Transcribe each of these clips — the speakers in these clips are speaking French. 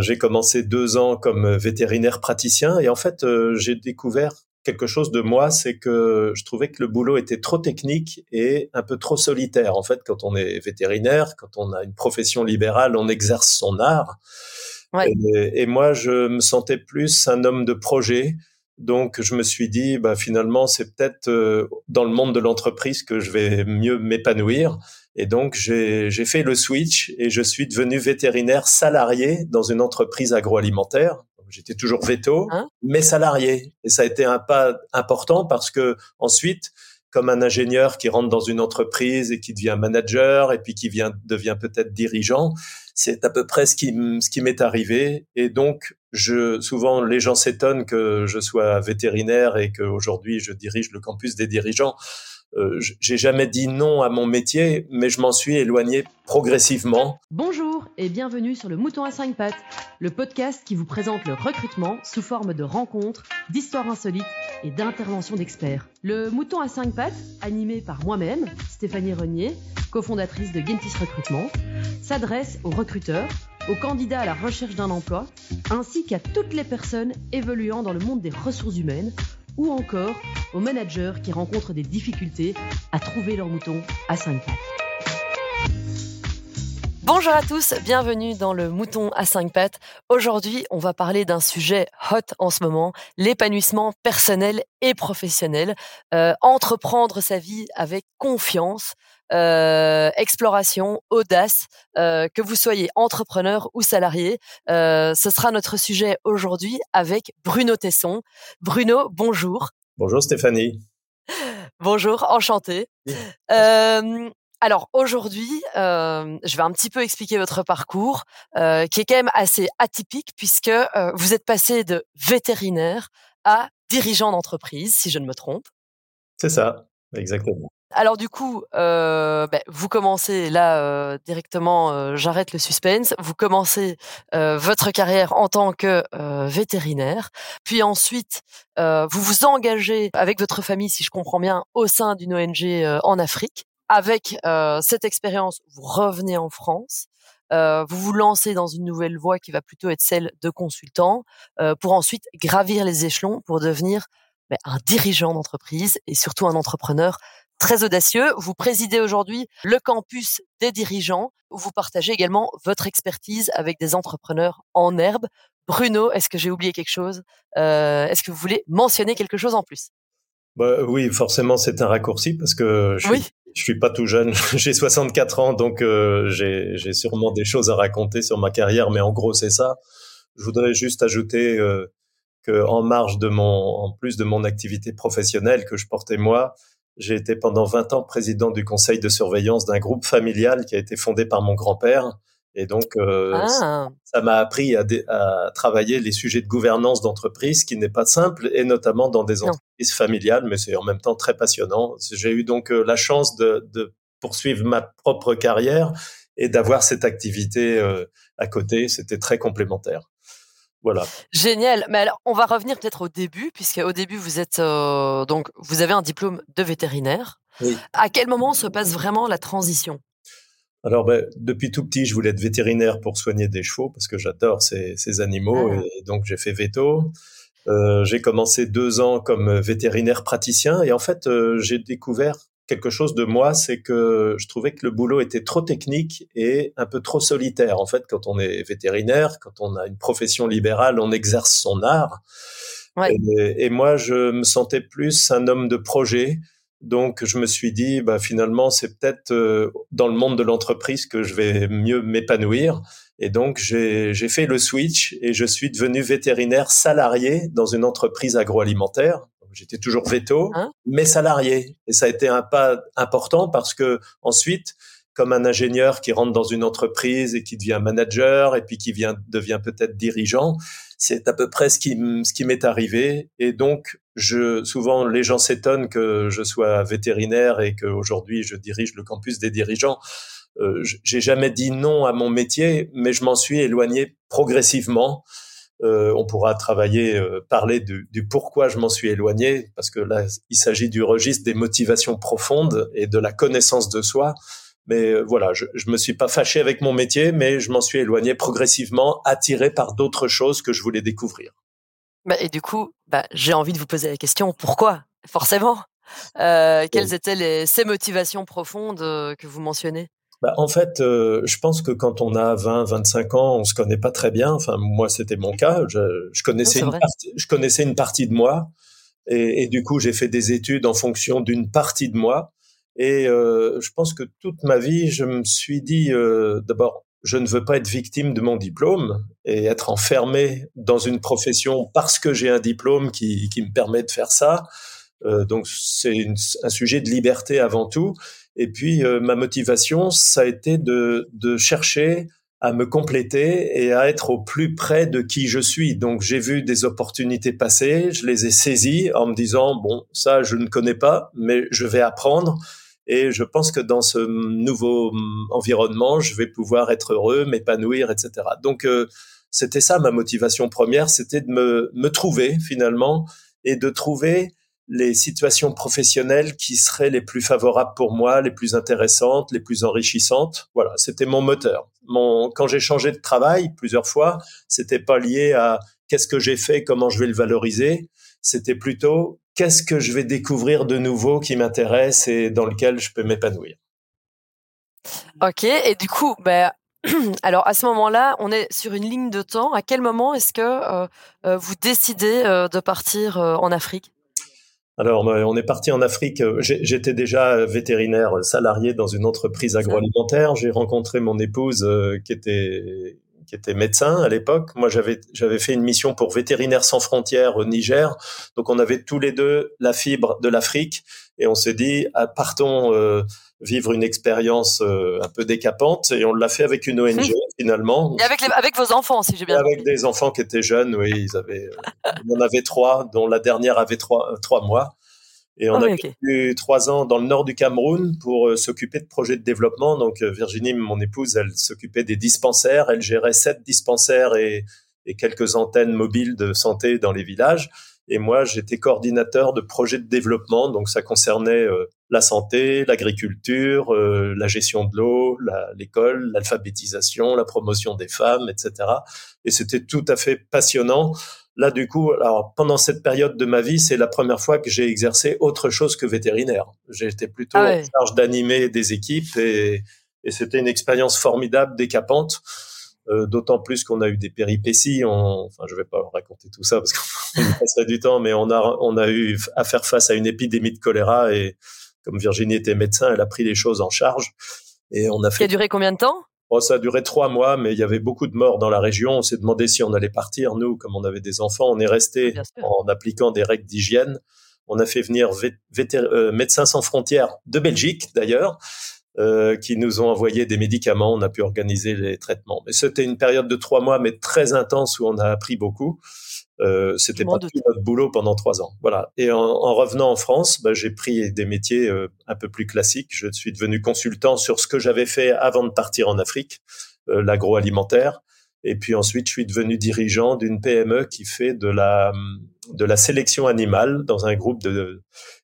J'ai commencé deux ans comme vétérinaire praticien et en fait, j'ai découvert quelque chose de moi, c'est que je trouvais que le boulot était trop technique et un peu trop solitaire. En fait, quand on est vétérinaire, quand on a une profession libérale, on exerce son art. Et, moi, je me sentais plus un homme de projet. Donc, je me suis dit, bah, finalement, c'est peut-être euh, dans le monde de l'entreprise que je vais mieux m'épanouir. Et donc, j'ai fait le switch et je suis devenu vétérinaire salarié dans une entreprise agroalimentaire. J'étais toujours veto, hein mais salarié. Et ça a été un pas important parce que ensuite, comme un ingénieur qui rentre dans une entreprise et qui devient manager et puis qui vient, devient peut-être dirigeant, c'est à peu près ce qui, ce qui m'est arrivé. Et donc, je, souvent, les gens s'étonnent que je sois vétérinaire et qu'aujourd'hui, je dirige le campus des dirigeants. Euh, j'ai jamais dit non à mon métier, mais je m'en suis éloigné progressivement. Bonjour et bienvenue sur le Mouton à 5 pattes, le podcast qui vous présente le recrutement sous forme de rencontres, d'histoires insolites et d'interventions d'experts. Le Mouton à 5 pattes, animé par moi-même, Stéphanie Renier, cofondatrice de Gentis Recrutement, s'adresse aux recruteurs, aux candidats à la recherche d'un emploi, ainsi qu'à toutes les personnes évoluant dans le monde des ressources humaines ou encore aux managers qui rencontrent des difficultés à trouver leur mouton à 5 pattes. Bonjour à tous, bienvenue dans le Mouton à 5 pattes. Aujourd'hui, on va parler d'un sujet hot en ce moment, l'épanouissement personnel et professionnel. Euh, entreprendre sa vie avec confiance, euh, exploration, audace, euh, que vous soyez entrepreneur ou salarié. Euh, ce sera notre sujet aujourd'hui avec Bruno Tesson. Bruno, bonjour. Bonjour Stéphanie. Bonjour, enchanté. alors aujourd'hui, je vais un petit peu expliquer votre parcours, qui est quand même assez atypique puisque vous êtes passé de vétérinaire à dirigeant d'entreprise, si je ne me trompe. C'est ça, exactement. Alors du coup, euh, ben, vous commencez là euh, directement, euh, j'arrête le suspense, vous commencez votre carrière en tant que vétérinaire, puis ensuite vous vous engagez avec votre famille, si je comprends bien, au sein d'une ONG en Afrique. Avec cette expérience, vous revenez en France. vous vous lancez dans une nouvelle voie qui va plutôt être celle de consultant, pour ensuite gravir les échelons pour devenir ben, un dirigeant d'entreprise et surtout un entrepreneur très audacieux. Vous présidez aujourd'hui le campus des dirigeants où vous partagez également votre expertise avec des entrepreneurs en herbe. Bruno, est-ce que j'ai oublié quelque chose? Euh, Est-ce que vous voulez mentionner quelque chose en plus? Bah, Oui, forcément, c'est un raccourci parce que je suis, suis pas tout jeune. j'ai 64 ans, donc euh, j'ai sûrement des choses à raconter sur ma carrière, mais en gros, c'est ça. Je voudrais juste ajouter euh, que en marge de mon, en plus de mon activité professionnelle que je portais moi, j'ai été pendant 20 ans président du conseil de surveillance d'un groupe familial qui a été fondé par mon grand-père. Et donc, euh, ah. ça m'a appris à, à, travailler les sujets de gouvernance d'entreprise, qui n'est pas simple, et notamment dans des entreprises familiales, mais c'est en même temps très passionnant. J'ai eu donc euh, la chance de, de, poursuivre ma propre carrière et d'avoir cette activité euh, à côté. C'était très complémentaire. Voilà. Génial. Mais alors, on va revenir peut-être au début, puisque au début, vous êtes euh, donc vous avez un diplôme de vétérinaire. Oui. À quel moment se passe vraiment la transition? Alors, ben, depuis tout petit, je voulais être vétérinaire pour soigner des chevaux parce que j'adore ces, ces, animaux ah. et donc j'ai fait veto. Euh, j'ai commencé deux ans comme vétérinaire praticien et en fait, euh, j'ai découvert quelque chose de moi, c'est que je trouvais que le boulot était trop technique et un peu trop solitaire. En fait, quand on est vétérinaire, quand on a une profession libérale, on exerce son art. Et, moi, je me sentais plus un homme de projet. Donc, je me suis dit, bah, finalement, c'est peut-être euh, dans le monde de l'entreprise que je vais mieux m'épanouir. Et donc, j'ai fait le switch et je suis devenu vétérinaire salarié dans une entreprise agroalimentaire j'étais toujours veto, hein mais salarié. Et ça a été un pas important parce que ensuite, comme un ingénieur qui rentre dans une entreprise et qui devient manager et puis qui vient, devient peut-être dirigeant, c'est à peu près ce qui, ce qui m'est arrivé. Et donc, je, souvent, les gens s'étonnent que je sois vétérinaire et qu'aujourd'hui, je dirige le campus des dirigeants. Euh, j'ai jamais dit non à mon métier, mais je m'en suis éloigné progressivement. Euh, on pourra travailler, euh, parler du, pourquoi je m'en suis éloigné, parce que là, il s'agit du registre des motivations profondes et de la connaissance de soi. Mais voilà, je, je me suis pas fâché avec mon métier, mais je m'en suis éloigné progressivement, attiré par d'autres choses que je voulais découvrir. Bah, et du coup, bah, j'ai envie de vous poser la question pourquoi Forcément? Euh, quelles étaient les, ces motivations profondes que vous mentionnez? Bah, en fait, euh, je pense que quand on a 20, 25 ans, on se connaît pas très bien. Enfin, moi, c'était mon cas. Je, je connaissais, une partie, je connaissais une partie de moi. Et, et du coup, j'ai fait des études en fonction d'une partie de moi. Et euh, je pense que toute ma vie, je me suis dit, euh, d'abord, je ne veux pas être victime de mon diplôme et être enfermé dans une profession parce que j'ai un diplôme qui, qui me permet de faire ça. Euh, donc c'est un sujet de liberté avant tout. Et puis, euh, ma motivation, ça a été de, de chercher à me compléter et à être au plus près de qui je suis. Donc, j'ai vu des opportunités passer, je les ai saisies en me disant, bon, ça, je ne connais pas, mais je vais apprendre. Et je pense que dans ce nouveau environnement, je vais pouvoir être heureux, m'épanouir, etc. Donc, euh, c'était ça ma motivation première, c'était de me, me trouver finalement et de trouver les situations professionnelles qui seraient les plus favorables pour moi, les plus intéressantes, les plus enrichissantes. Voilà, c'était mon moteur. Quand j'ai changé de travail plusieurs fois, c'était pas lié à qu'est-ce que j'ai fait, comment je vais le valoriser. C'était plutôt qu'est-ce que je vais découvrir de nouveau qui m'intéresse et dans lequel je peux m'épanouir. Ok, et du coup, ben, alors à ce moment-là, on est sur une ligne de temps. À quel moment est-ce que euh, euh, vous décidez euh, de partir en Afrique? Alors, on est parti en Afrique. J'étais déjà vétérinaire salarié dans une entreprise agroalimentaire. J'ai rencontré mon épouse euh, qui était qui était médecin à l'époque. Moi, j'avais j'avais fait une mission pour Vétérinaires sans frontières au Niger. Donc, on avait tous les deux la fibre de l'Afrique et on s'est dit ah, partons euh, vivre une expérience euh, un peu décapante et on l'a fait avec une ONG finalement. Et avec, avec vos enfants, si j'ai bien Avec des enfants qui étaient jeunes, oui, ils avaient, on en avait trois, dont la dernière avait trois, trois mois. Et on ah a vécu trois ans dans le nord du Cameroun pour euh, s'occuper de projets de développement. Donc Virginie, mon épouse, elle s'occupait des dispensaires. Elle gérait sept dispensaires et, et quelques antennes mobiles de santé dans les villages. Et moi, j'étais coordinateur de projets de développement, donc ça concernait euh, la santé, l'agriculture, euh, la gestion de l'eau, l'école, l'alphabétisation, la promotion des femmes, etc. Et c'était tout à fait passionnant. Là, du coup, alors pendant cette période de ma vie, c'est la première fois que j'ai exercé autre chose que vétérinaire. J'étais plutôt ah en charge d'animer des équipes et, et c'était une expérience formidable, décapante. Euh, d'autant plus qu'on a eu des péripéties. On, enfin, je vais pas raconter tout ça parce qu'on passerait du temps, mais on a on a eu à faire face à une épidémie de choléra et comme Virginie était médecin, elle a pris les choses en charge et on a fait. Qui a duré combien de temps? Oh, ça a duré trois mois, mais il y avait beaucoup de morts dans la région. On s'est demandé si on allait partir. Nous, comme on avait des enfants, on est resté en appliquant des règles d'hygiène. On a fait venir euh, Médecins sans frontières de Belgique, d'ailleurs, euh, qui nous ont envoyé des médicaments. On a pu organiser les traitements. Mais c'était une période de trois mois, mais très intense où on a appris beaucoup. Euh, c'était pas tout notre boulot pendant trois ans. Voilà. Et en, en revenant en France, bah, j'ai pris des métiers euh, un peu plus classiques. Je suis devenu consultant sur ce que j'avais fait avant de partir en Afrique, euh, l'agroalimentaire. Et puis ensuite, je suis devenu dirigeant d'une PME qui fait de la de la sélection animale dans un groupe de,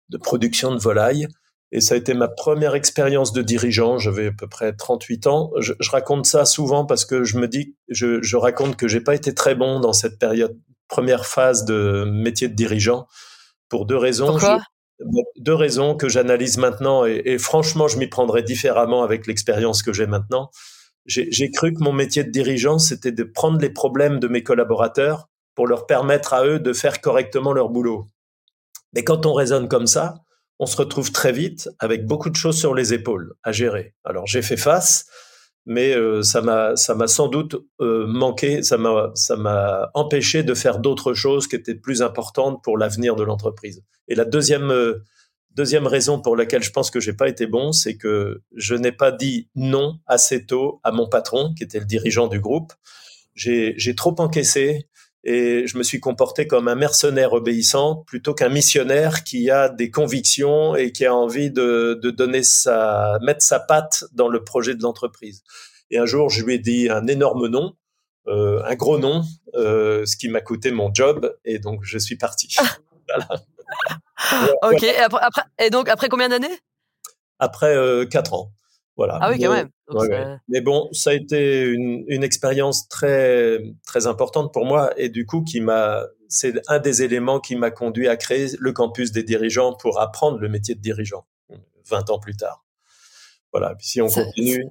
de production de volailles. Et ça a été ma première expérience de dirigeant. J'avais à peu près 38 ans. Je, je, raconte ça souvent parce que je me dis, je, je raconte que j'ai pas été très bon dans cette période, première phase de métier de dirigeant, pour deux raisons. Pourquoi? Deux raisons que j'analyse maintenant et, et, franchement, je m'y prendrais différemment avec l'expérience que j'ai maintenant. J'ai cru que mon métier de dirigeant, c'était de prendre les problèmes de mes collaborateurs pour leur permettre à eux de faire correctement leur boulot. Mais quand on raisonne comme ça, on se retrouve très vite avec beaucoup de choses sur les épaules à gérer. Alors j'ai fait face, mais euh, ça m'a ça m'a sans doute euh, manqué, ça m'a ça m'a empêché de faire d'autres choses qui étaient plus importantes pour l'avenir de l'entreprise. Et la deuxième euh, deuxième raison pour laquelle je pense que j'ai pas été bon, c'est que je n'ai pas dit non assez tôt à mon patron, qui était le dirigeant du groupe. J'ai j'ai trop encaissé et je me suis comporté comme un mercenaire obéissant plutôt qu'un missionnaire qui a des convictions et qui a envie de, de, donner sa mettre sa patte dans le projet de l'entreprise. Et un jour, je lui ai dit un énorme nom, euh, un gros nom, euh, ce qui m'a coûté mon job, et donc je suis parti. voilà. ok. Et, après, après, et donc après combien d'années? Après euh, quatre ans. Voilà. Ah oui, quand même. Mais bon, ça a été une, une expérience très très importante pour moi et du coup qui m'a c'est un des éléments qui m'a conduit à créer le campus des dirigeants pour apprendre le métier de dirigeant 20 ans plus tard. Voilà, si on continue.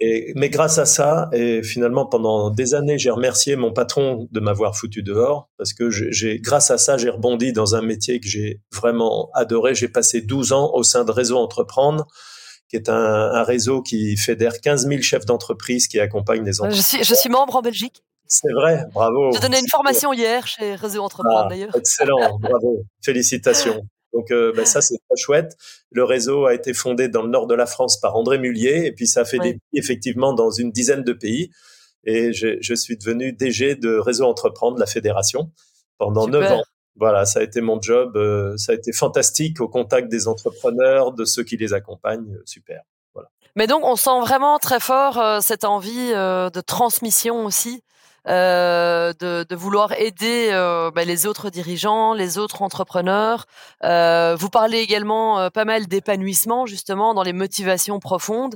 Et, mais grâce à ça, et finalement pendant des années, j'ai remercié mon patron de m'avoir foutu dehors parce que j'ai, grâce à ça, j'ai rebondi dans un métier que j'ai vraiment adoré. J'ai passé 12 ans au sein de Réseau Entreprendre qui est un, un, réseau qui fédère 15 000 chefs d'entreprise qui accompagnent les entreprises. Je suis, je suis membre en Belgique. C'est vrai, bravo. J'ai donné une formation hier chez Réseau Entreprendre ah, d'ailleurs. Excellent, bravo, félicitations. Donc euh, ben, ça c'est très chouette. Le réseau a été fondé dans le nord de la France par André Mullier et puis ça fait des effectivement dans une dizaine de pays. Et je, je suis devenu DG de Réseau Entreprendre, la fédération, pendant neuf ans. Voilà, ça a été mon job. Euh, ça a été fantastique au contact des entrepreneurs, de ceux qui les accompagnent. Euh, super. Voilà. Mais donc, on sent vraiment très fort euh, cette envie de transmission aussi euh, de, de, vouloir aider euh, bah, les autres dirigeants, les autres entrepreneurs. Euh, vous parlez également euh, pas mal d'épanouissement justement dans les motivations profondes.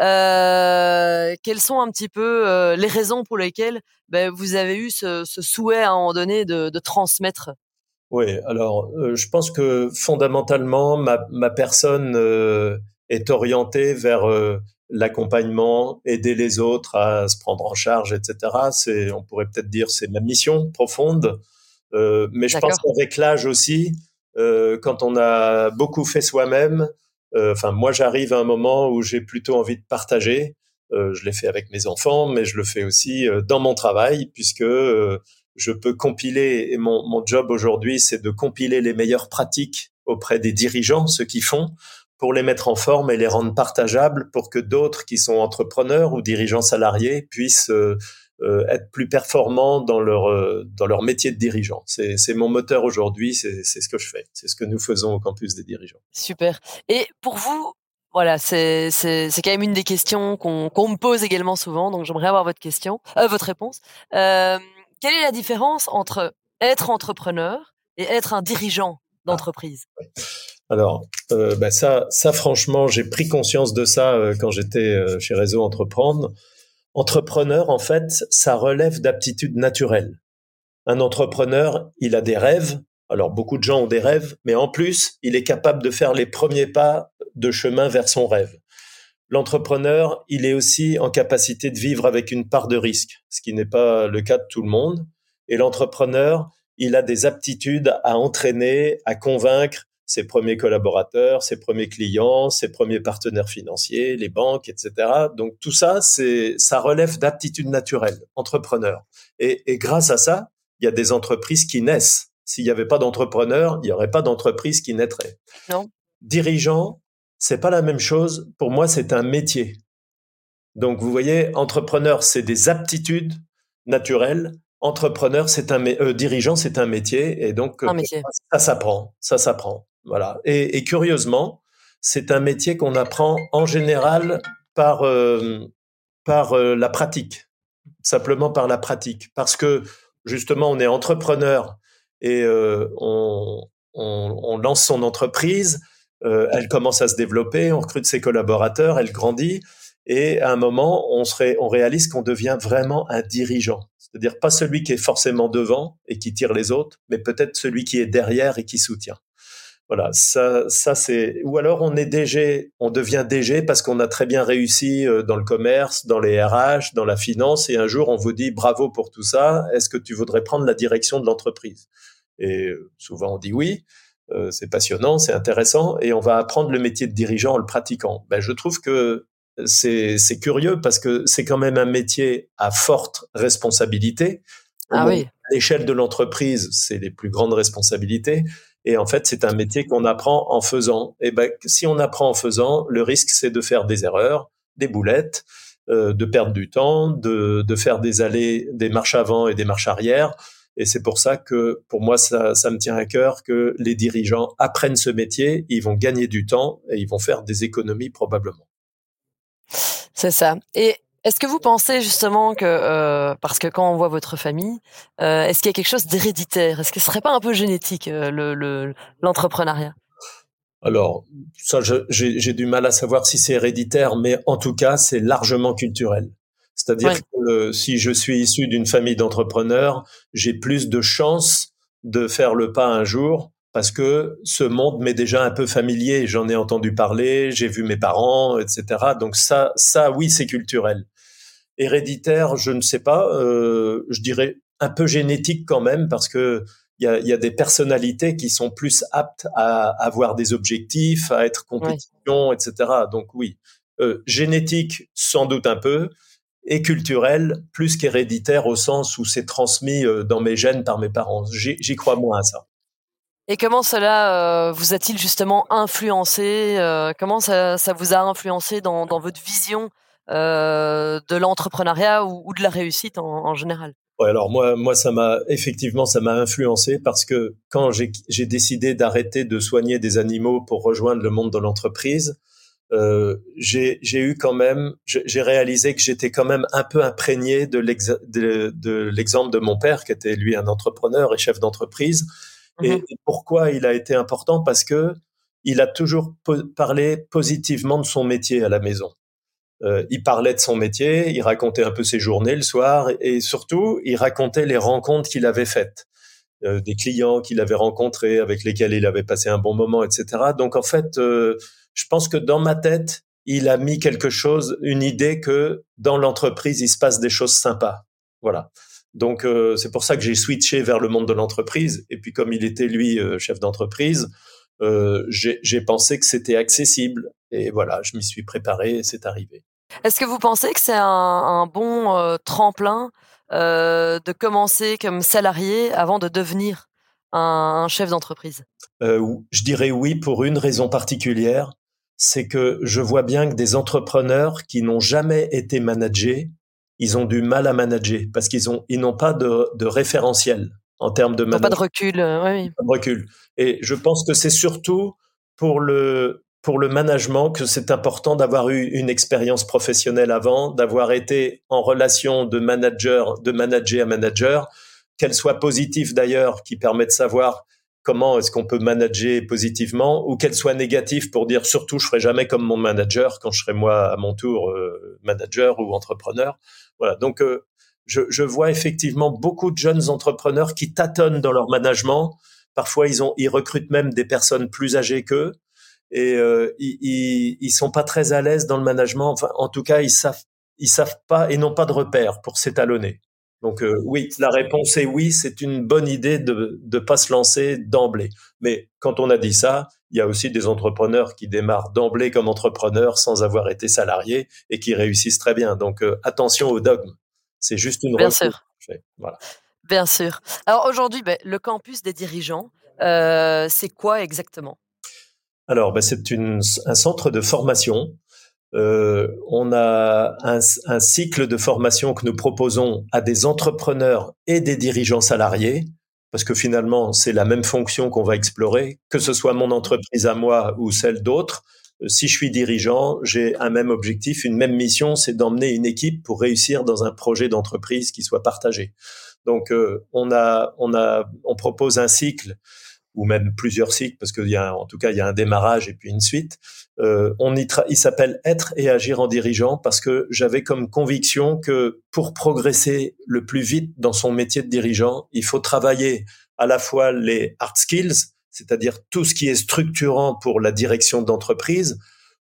Euh, quelles sont un petit peu les raisons pour lesquelles bah, vous avez eu ce, ce, souhait à un moment donné de, de transmettre? Oui, alors je pense que fondamentalement ma, ma personne est orientée vers l'accompagnement, aider les autres à se prendre en charge, etc. C'est, on pourrait peut-être dire, c'est ma mission profonde. Euh, mais je pense qu'avec l'âge aussi, euh, quand on a beaucoup fait soi-même, euh, enfin moi j'arrive à un moment où j'ai plutôt envie de partager. Euh, je l'ai fait avec mes enfants, mais je le fais aussi euh, dans mon travail puisque euh, je peux compiler. Et mon, mon job aujourd'hui, c'est de compiler les meilleures pratiques auprès des dirigeants, ceux qui font, pour les mettre en forme et les rendre partageables pour que d'autres qui sont entrepreneurs ou dirigeants salariés puissent euh, euh, être plus performants dans leur euh, dans leur métier de dirigeant. C'est mon moteur aujourd'hui, c'est ce que je fais, c'est ce que nous faisons au campus des dirigeants. Super. Et pour vous, voilà, c'est quand même une des questions qu'on qu'on me pose également souvent, donc j'aimerais avoir votre question, votre réponse. Quelle est la différence entre être entrepreneur et être un dirigeant d'entreprise? Alors, euh, bah ça, ça franchement, j'ai pris conscience de ça euh, quand j'étais euh, chez Réseau Entreprendre. Entrepreneur, en fait, ça relève d'aptitudes naturelles. Un entrepreneur, il a des rêves. Alors, beaucoup de gens ont des rêves, mais en plus, il est capable de faire les premiers pas de chemin vers son rêve. L'entrepreneur, il est aussi en capacité de vivre avec une part de risque, ce qui n'est pas le cas de tout le monde. Et l'entrepreneur, il a des aptitudes à entraîner, à convaincre ses premiers collaborateurs, ses premiers clients, ses premiers partenaires financiers, les banques, etc. Donc tout ça, c'est ça relève d'aptitudes naturelles, entrepreneurs. Et, et, grâce à ça, il y a des entreprises qui naissent. S'il n'y avait pas d'entrepreneurs, il n'y aurait pas d'entreprise qui naîtrait. Non. Dirigeant, c'est pas la même chose. Pour moi, c'est un métier. Donc vous voyez, entrepreneur, c'est des aptitudes naturelles entrepreneur, c'est un euh, dirigeant, c'est un métier, et donc métier. ça s'apprend, ça s'apprend. Voilà. Et, et curieusement, c'est un métier qu'on apprend en général par euh, par euh, la pratique, simplement par la pratique, parce que justement, on est entrepreneur et euh, on, on, on, lance son entreprise, euh, elle commence à se développer, on recrute ses collaborateurs, elle grandit, et à un moment, on, serait, on réalise qu'on devient vraiment un dirigeant. C'est-à-dire pas celui qui est forcément devant et qui tire les autres, mais peut-être celui qui est derrière et qui soutient. Voilà, ça, ça c'est. Ou alors on est DG, on devient DG parce qu'on a très bien réussi euh, dans le commerce, dans les RH, dans la finance, et un jour on vous dit bravo pour tout ça. Est-ce que tu voudrais prendre la direction de l'entreprise? Et euh, souvent on dit oui. Euh, c'est passionnant, c'est intéressant, et on va apprendre le métier de dirigeant en le pratiquant. Ben, je trouve que c'est curieux parce que c'est quand même un métier à forte responsabilité. Ah oui. À l'échelle de l'entreprise, c'est les plus grandes responsabilités. Et en fait, c'est un métier qu'on apprend en faisant. Et ben, si on apprend en faisant, le risque, c'est de faire des erreurs, des boulettes, euh, de perdre du temps, de, de faire des allées, des marches avant et des marches arrière. Et c'est pour ça que, pour moi, ça, ça me tient à cœur que les dirigeants apprennent ce métier, ils vont gagner du temps et ils vont faire des économies probablement. C'est ça. Et est-ce que vous pensez justement que, euh, parce que quand on voit votre famille, euh, est-ce qu'il y a quelque chose d'héréditaire? Est-ce que ce serait pas un peu génétique euh, le l'entrepreneuriat? Alors, ça, j'ai du mal à savoir si c'est héréditaire, mais en tout cas, c'est largement culturel. C'est-à-dire que si je suis issu d'une famille d'entrepreneurs, j'ai plus de chances de faire le pas un jour parce que ce monde m'est déjà un peu familier. J'en ai entendu parler, j'ai vu mes parents, etc. Donc ça, ça, oui, c'est culturel. Héréditaire, je ne sais pas. Euh, je dirais un peu génétique quand même parce que il y a, y a, des personnalités qui sont plus aptes à avoir des objectifs, à être compétition, etc. Donc oui, euh, génétique sans doute un peu, et culturel plus qu'héréditaire au sens où c'est transmis euh, dans mes gènes par mes parents. J'y crois moins à ça. Et comment cela euh, vous a-t-il justement influencé euh, Comment ça, ça, vous a influencé dans, dans votre vision euh, de l'entrepreneuriat ou, ou, de la réussite en, en général? Ouais, alors moi, moi, ça m'a effectivement, ça m'a influencé parce que quand j'ai décidé d'arrêter de soigner des animaux pour rejoindre le monde de l'entreprise, euh, j'ai eu quand même, j'ai réalisé que j'étais quand même un peu imprégné de l'exemple de, de, de, mon père, qui était lui un entrepreneur et chef d'entreprise. et, mhm. pourquoi il a été important? Parce que il a toujours parlé positivement de son métier à la maison. Euh, il parlait de son métier, il racontait un peu ses journées le soir, et, surtout, il racontait les rencontres qu'il avait faites, euh, des clients qu'il avait rencontrés, avec lesquels il avait passé un bon moment, etc. Donc en fait, euh, je pense que dans ma tête, il a mis quelque chose, une idée que dans l'entreprise, il se passe des choses sympas. Voilà. Donc euh, c'est pour ça que j'ai switché vers le monde de l'entreprise. Et puis comme il était lui euh, chef d'entreprise, euh, j'ai pensé que c'était accessible. Et voilà, je m'y suis préparé et c'est arrivé. Est-ce que vous pensez que c'est un, un, bon tremplin de commencer comme salarié avant de devenir un, un chef d'entreprise? Je dirais oui pour une raison particulière c'est que je vois bien que des entrepreneurs qui n'ont jamais été managés, ils ont du mal à manager parce qu'ils ont ils n'ont pas de, de référentiel en termes de management. Pas de recul, euh, oui. Pas de recul. Et je pense que c'est surtout pour le pour le management que c'est important d'avoir eu une expérience professionnelle avant, d'avoir été en relation de manager de manager à manager, qu'elle soit positive d'ailleurs, qui permet de savoir comment est-ce qu'on peut manager positivement ou qu'elle soit négative pour dire surtout je ferai jamais comme mon manager quand je serai moi à mon tour euh, manager ou entrepreneur. Voilà. Donc euh, je, vois effectivement beaucoup de jeunes entrepreneurs qui tâtonnent dans leur management. Parfois ils ont ils recrutent même des personnes plus âgées qu'eux et euh, ils, ils, ils sont pas très à l'aise dans le management. Enfin en tout cas ils savent ils savent pas et n'ont pas de repères pour s'étalonner. Donc euh, oui, la réponse est oui, c'est une bonne idée de ne pas se lancer d'emblée. Mais quand on a dit ça, il y a aussi des entrepreneurs qui démarrent d'emblée comme entrepreneurs sans avoir été salariés et qui réussissent très bien. Donc euh, attention au dogme. C'est juste une Bien sûr. Voilà. Bien sûr. Alors aujourd'hui, ben, le campus des dirigeants, euh, c'est quoi exactement? Alors, ben, c'est un centre de formation euh, on a un, un, cycle de formation que nous proposons à des entrepreneurs et des dirigeants salariés, parce que finalement, c'est la même fonction qu'on va explorer, que ce soit mon entreprise à moi ou celle d'autres. Euh, si je suis dirigeant, j'ai un même objectif, une même mission, c'est d'emmener une équipe pour réussir dans un projet d'entreprise qui soit partagé. Donc, euh, on a, on a, on propose un cycle ou même plusieurs cycles, parce qu'il y a, en tout cas, il y a un démarrage et puis une suite. Euh, on y il s'appelle Être et agir en dirigeant parce que j'avais comme conviction que pour progresser le plus vite dans son métier de dirigeant, il faut travailler à la fois les hard skills, c'est-à-dire tout ce qui est structurant pour la direction d'entreprise.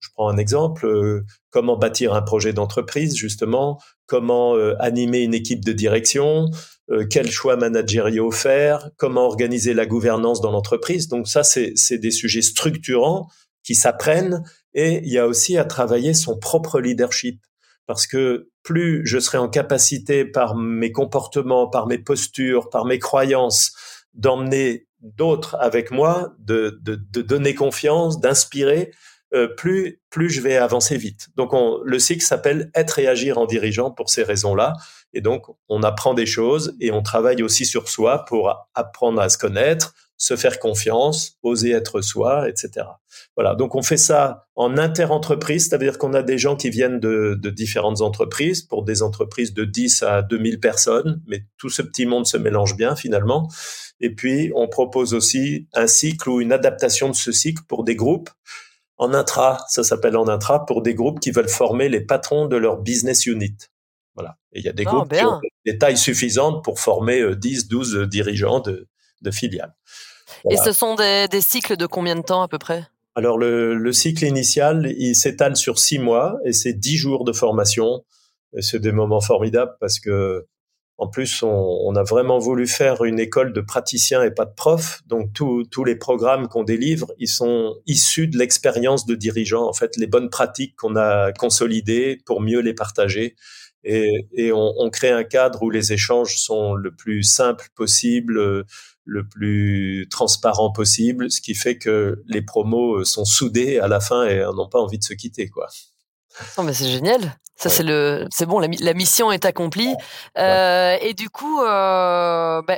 Je prends un exemple, euh, comment bâtir un projet d'entreprise, justement, comment euh, animer une équipe de direction, euh, quels choix managériaux faire, comment organiser la gouvernance dans l'entreprise. Donc ça, c'est des sujets structurants qui s'apprennent et il y a aussi à travailler son propre leadership. Parce que plus je serai en capacité par mes comportements, par mes postures, par mes croyances, d'emmener d'autres avec moi, de, de, de donner confiance, d'inspirer, euh, plus plus je vais avancer vite. Donc on, le cycle s'appelle être et agir en dirigeant pour ces raisons-là. Et donc, on apprend des choses et on travaille aussi sur soi pour apprendre à se connaître, se faire confiance, oser être soi, etc. Voilà. Donc, on fait ça en inter-entreprise, c'est-à-dire qu'on a des gens qui viennent de, de, différentes entreprises, pour des entreprises de 10 à 2000 personnes, mais tout ce petit monde se mélange bien finalement. Et puis, on propose aussi un cycle ou une adaptation de ce cycle pour des groupes en intra, ça s'appelle en intra, pour des groupes qui veulent former les patrons de leur business unit. Voilà. Et il y a des ah, groupes qui ont des tailles suffisantes pour former 10, euh, 12 dirigeants de, de filiales. Et ce sont des, des, cycles de combien de temps à peu près? Alors le, le, cycle initial, il s'étale sur six mois et c'est dix jours de formation. C'est des moments formidables parce que en plus, on, on, a vraiment voulu faire une école de praticiens et pas de profs. Donc, tous les programmes qu'on délivre, ils sont issus de l'expérience de dirigeants. En fait, les bonnes pratiques qu'on a consolidées pour mieux les partager. Et, et on, on, crée un cadre où les échanges sont le plus simple possible, le plus transparent possible, ce qui fait que les promos sont soudés à la fin et n'ont pas envie de se quitter, quoi. Non, mais c'est génial. Ça, c'est le, c'est bon, la, la, mission est accomplie. Euh, et du coup, euh, bah,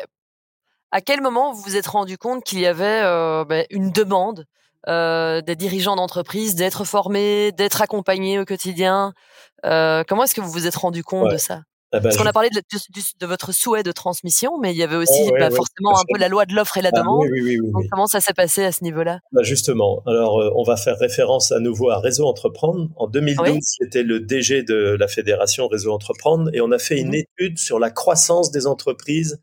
à quel moment vous vous êtes rendu compte qu'il y avait euh, bah, une demande euh, des dirigeants d'entreprise d'être formés, d'être accompagnés au quotidien? Euh, Comment est-ce que vous vous êtes rendu compte ouais. de ça? Ah bah, Parce qu'on a parlé de, de, de, votre souhait de transmission, mais il y avait aussi oh, ouais, bah, forcément un peu la loi de l'offre et la ah, demande. Oui, oui, oui, Donc, comment ça s'est passé à ce niveau-là? Bah Justement, alors euh, on va faire référence à nouveau à Réseau Entreprendre. En 2012, j'étais le DG de la fédération Réseau Entreprendre et on a fait une mmh. étude sur la croissance des entreprises,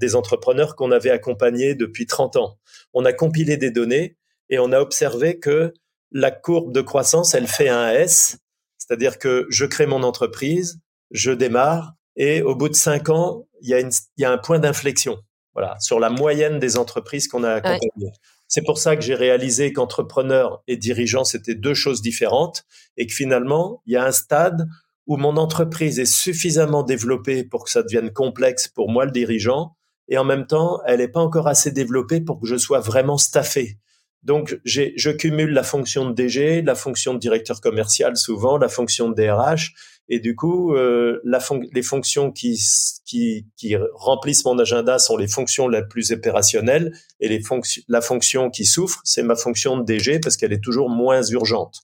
des entrepreneurs qu'on avait accompagnés depuis 30 ans. On a compilé des données et on a observé que la courbe de croissance, elle fait un S, c'est-à-dire que je crée mon entreprise, je démarre et au bout de cinq ans, il y a, une, il y a un point d'inflexion. Voilà, sur la moyenne des entreprises qu'on a accompagnées. Ouais. C'est pour ça que j'ai réalisé qu'entrepreneur et dirigeant, c'était deux choses différentes et que finalement, il y a un stade où mon entreprise est suffisamment développée pour que ça devienne complexe pour moi, le dirigeant, et en même temps, elle n'est pas encore assez développée pour que je sois vraiment staffé. Donc, je cumule la fonction de DG, la fonction de directeur commercial souvent, la fonction de DRH, et du coup, euh, la les fonctions qui, qui, qui, remplissent mon agenda sont les fonctions les plus opérationnelles et les la fonction qui souffre, c'est ma fonction de DG parce qu'elle est toujours moins urgente.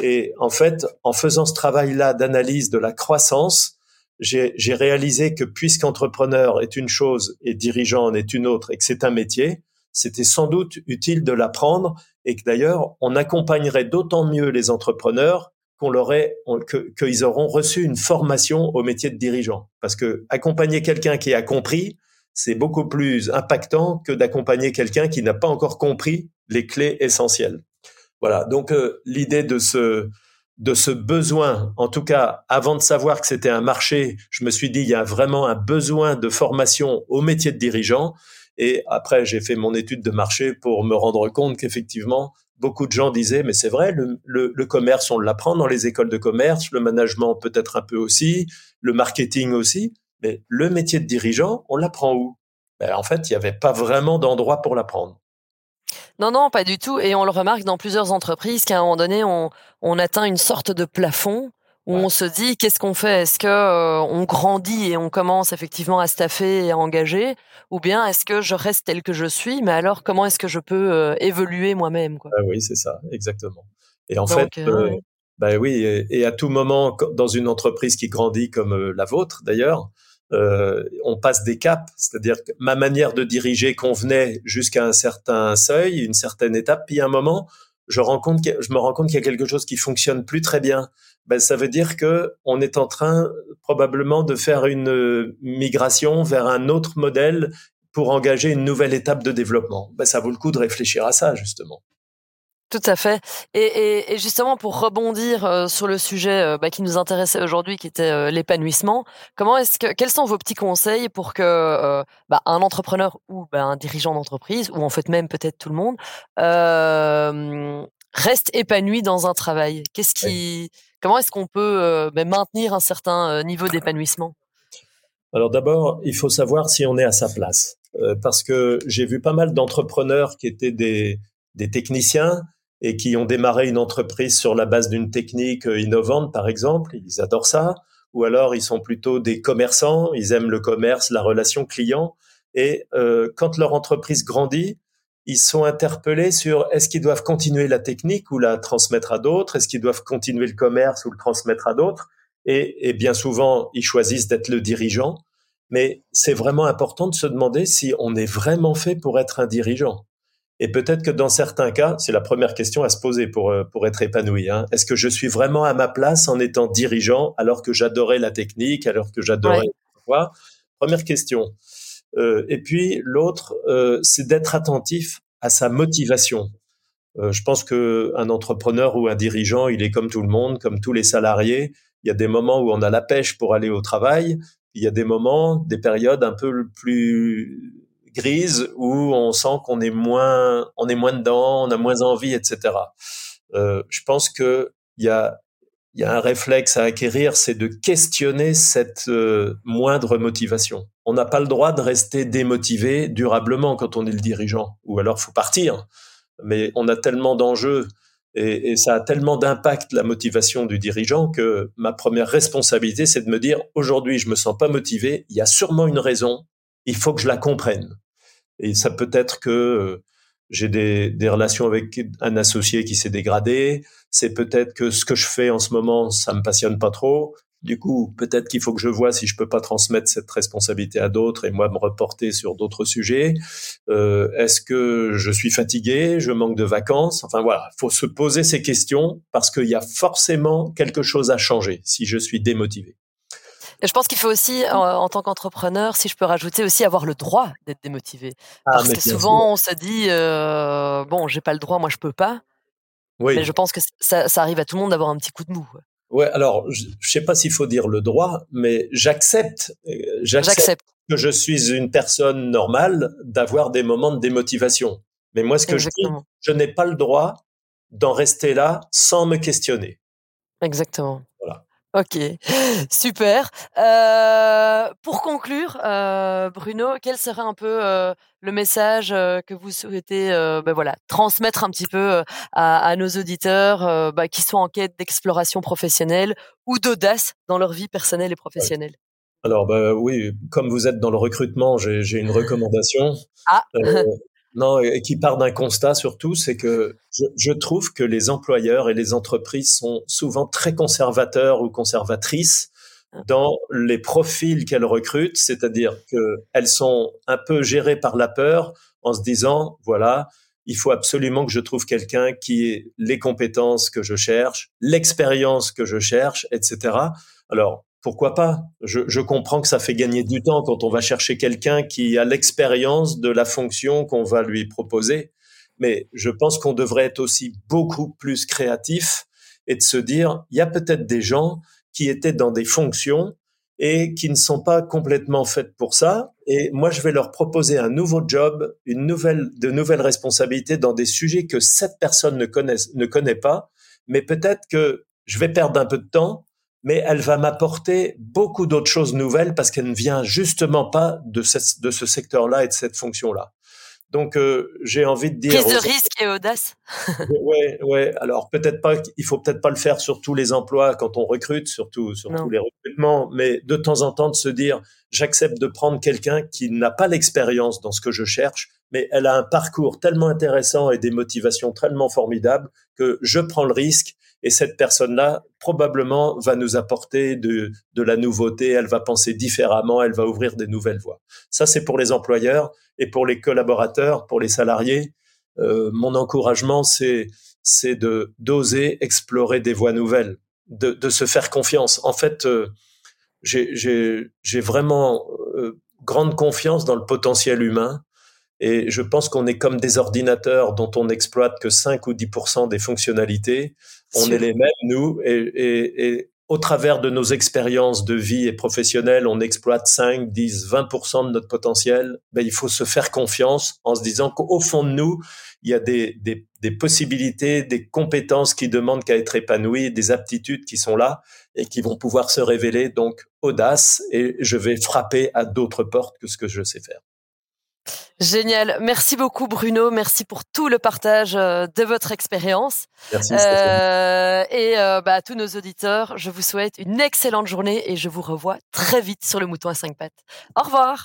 Et en fait, en faisant ce travail-là d'analyse de la croissance, j'ai réalisé que puisqu'entrepreneur est une chose et dirigeant en est une autre et que c'est un métier, c'était sans doute utile de l'apprendre et que d'ailleurs, on accompagnerait d'autant mieux les entrepreneurs qu'on qu'ils auront reçu une formation au métier de dirigeant. Parce que accompagner quelqu'un qui a compris, c'est beaucoup plus impactant que d'accompagner quelqu'un qui n'a pas encore compris les clés essentielles. Voilà. Donc euh, l'idée de ce de ce besoin, en tout cas, avant de savoir que c'était un marché, je me suis dit il y a vraiment un besoin de formation au métier de dirigeant. Et après, j'ai fait mon étude de marché pour me rendre compte qu'effectivement, beaucoup de gens disaient, mais c'est vrai, le, commerce, on l'apprend dans les écoles de commerce, le management peut-être un peu aussi, le marketing aussi, mais le métier de dirigeant, on l'apprend où? Ben, En fait, il n'y avait pas vraiment d'endroit pour l'apprendre. Non, non, pas du tout. Et on le remarque dans plusieurs entreprises qu'à un moment donné, on, on atteint une sorte de plafond où ouais. on se dit qu'est-ce qu'on fait? Est-ce que euh, on grandit et on commence effectivement à staffer et à engager, ou bien est-ce que je reste tel que je suis Mais alors comment est-ce que je peux euh, évoluer moi-même ah Oui, c'est ça, exactement. Et en Donc, fait, euh, euh, bah oui, et, et, à tout moment dans une entreprise qui grandit comme euh, la vôtre d'ailleurs. on passe des caps, c'est-à-dire que ma manière de diriger convenait jusqu'à un certain seuil, une certaine étape, puis à un moment, je, je me rends compte qu'il y a quelque chose qui fonctionne plus très bien ben, ça veut dire que on est en train probablement de faire une euh, migration vers un autre modèle pour engager une nouvelle étape de développement. Ben, ça vaut le coup de réfléchir à ça justement. Tout à fait. Et, et, et, justement, pour rebondir euh, sur le sujet euh, bah, qui nous intéressait aujourd'hui, qui était euh, l'épanouissement, comment est-ce que, quels sont vos petits conseils pour que bah, un entrepreneur ou bah, un dirigeant d'entreprise, ou en fait même peut-être tout le monde, reste épanoui dans un travail? Qu'est-ce qui, comment est-ce qu'on peut maintenir un certain niveau d'épanouissement? Alors d'abord, il faut savoir si on est à sa place, parce que j'ai vu pas mal d'entrepreneurs qui étaient des, des techniciens et qui ont démarré une entreprise sur la base d'une technique innovante, par exemple, ils adorent ça, ou alors ils sont plutôt des commerçants, ils aiment le commerce, la relation client. Et euh, quand leur entreprise grandit, ils sont interpellés sur est-ce qu'ils doivent continuer la technique ou la transmettre à d'autres, est-ce qu'ils doivent continuer le commerce ou le transmettre à d'autres? Et, et, bien souvent, ils choisissent d'être le dirigeant. Mais c'est vraiment important de se demander si on est vraiment fait pour être un dirigeant. Et peut-être que dans certains cas, c'est la première question à se poser pour, euh, pour être épanoui. Hein. Est-ce que je suis vraiment à ma place en étant dirigeant alors que j'adorais la technique, alors que j'adorais quoi Première question. Euh, et puis l'autre, euh, c'est d'être attentif à sa motivation. Euh, je pense que un entrepreneur ou un dirigeant, il est comme tout le monde, comme tous les salariés. Il y a des moments où on a la pêche pour aller au travail. Il y a des moments, des périodes un peu plus grise où on sent qu'on est moins, on est moins dedans, on a moins envie, etc. Euh, je pense que il y a, y a un réflexe à acquérir, c'est de questionner cette euh, moindre motivation. On n'a pas le droit de rester démotivé durablement quand on est le dirigeant, ou alors faut partir. Mais on a tellement d'enjeux et, et, ça a tellement d'impact la motivation du dirigeant que ma première responsabilité, c'est de me dire aujourd'hui, je me sens pas motivé. Il y a sûrement une raison. Il faut que je la comprenne. Et ça peut être que euh, j'ai des, des, relations avec un associé qui s'est dégradé. C'est peut-être que ce que je fais en ce moment, ça me passionne pas trop. Du coup, peut-être qu'il faut que je vois si je peux pas transmettre cette responsabilité à d'autres et moi me reporter sur d'autres sujets. Euh, Est-ce que je suis fatigué Je manque de vacances? Enfin voilà, faut se poser ces questions parce qu'il y a forcément quelque chose à changer si je suis démotivé. Et je pense qu'il faut aussi, en, en tant qu'entrepreneur, si je peux rajouter aussi, avoir le droit d'être démotivé. Ah, Parce que souvent, sûr. on se dit, euh, bon, j'ai pas le droit, moi je peux pas. Oui. Mais je pense que ça, ça arrive à tout le monde d'avoir un petit coup de mou. Ouais, alors, je, je sais pas s'il faut dire le droit, mais j'accepte, euh, j'accepte que je suis une personne normale d'avoir des moments de démotivation. Mais moi, ce que Exactement. je dis, je n'ai pas le droit d'en rester là sans me questionner. Exactement. Ok, super. Euh, pour conclure, euh, Bruno, quel serait un peu euh, le message que vous souhaitez, ben voilà, transmettre un petit peu à, à nos auditeurs bah, qui sont en quête d'exploration professionnelle ou d'audace dans leur vie personnelle et professionnelle? Alors, bah, oui, comme vous êtes dans le recrutement, j'ai une recommandation. Ah. Non, et qui part d'un constat surtout, c'est que je, je, trouve que les employeurs et les entreprises sont souvent très conservateurs ou conservatrices dans les profils qu'elles recrutent, c'est-à-dire qu'elles sont un peu gérées par la peur en se disant, voilà, il faut absolument que je trouve quelqu'un qui ait les compétences que je cherche, l'expérience que je cherche, etc. Alors, pourquoi pas? Je, je, comprends que ça fait gagner du temps quand on va chercher quelqu'un qui a l'expérience de la fonction qu'on va lui proposer. Mais je pense qu'on devrait être aussi beaucoup plus créatif et de se dire, il y a peut-être des gens qui étaient dans des fonctions et qui ne sont pas complètement faites pour ça. Et moi, je vais leur proposer un nouveau job, une nouvelle, de nouvelles responsabilités dans des sujets que cette personne ne ne connaît pas. Mais peut-être que je vais perdre un peu de temps mais elle va m'apporter beaucoup d'autres choses nouvelles parce qu'elle ne vient justement pas de, ce, de ce secteur-là et de cette fonction-là. Donc euh, j'ai envie de dire prise de risque et audace. ouais, ouais. Alors peut-être pas, il faut peut-être pas le faire sur tous les emplois quand on recrute, surtout sur non. tous les mais de temps en temps de se dire j'accepte de prendre quelqu'un qui n'a pas l'expérience dans ce que je cherche, mais elle a un parcours tellement intéressant et des motivations tellement formidables que je prends le risque et cette personne-là, probablement, va nous apporter de, de la nouveauté, elle va penser différemment, elle va ouvrir des nouvelles voies. Ça, c'est pour les employeurs et pour les collaborateurs, pour les salariés. Euh, mon encouragement, c'est c'est de d'oser explorer des voies nouvelles, de, de se faire confiance. En fait, euh, j'ai vraiment euh, grande confiance dans le potentiel humain et je pense qu'on est comme des ordinateurs dont on n'exploite que 5 ou 10% des fonctionnalités. On est les mêmes, nous, et, et, et, au travers de nos expériences de vie et professionnelles, on exploite 5, 10, 20% de notre potentiel. Ben, il faut se faire confiance en se disant qu'au fond de nous, il y a des, des, des possibilités, des compétences qui demandent qu'à être épanouies, des aptitudes qui sont là et qui vont pouvoir se révéler. Donc, audace, et je vais frapper à d'autres portes que ce que je sais faire. Génial. Merci beaucoup Bruno. Merci pour tout le partage euh, de votre expérience. Merci. Euh, et euh, bah, à tous nos auditeurs, je vous souhaite une excellente journée et je vous revois très vite sur le mouton à cinq pattes. Au revoir.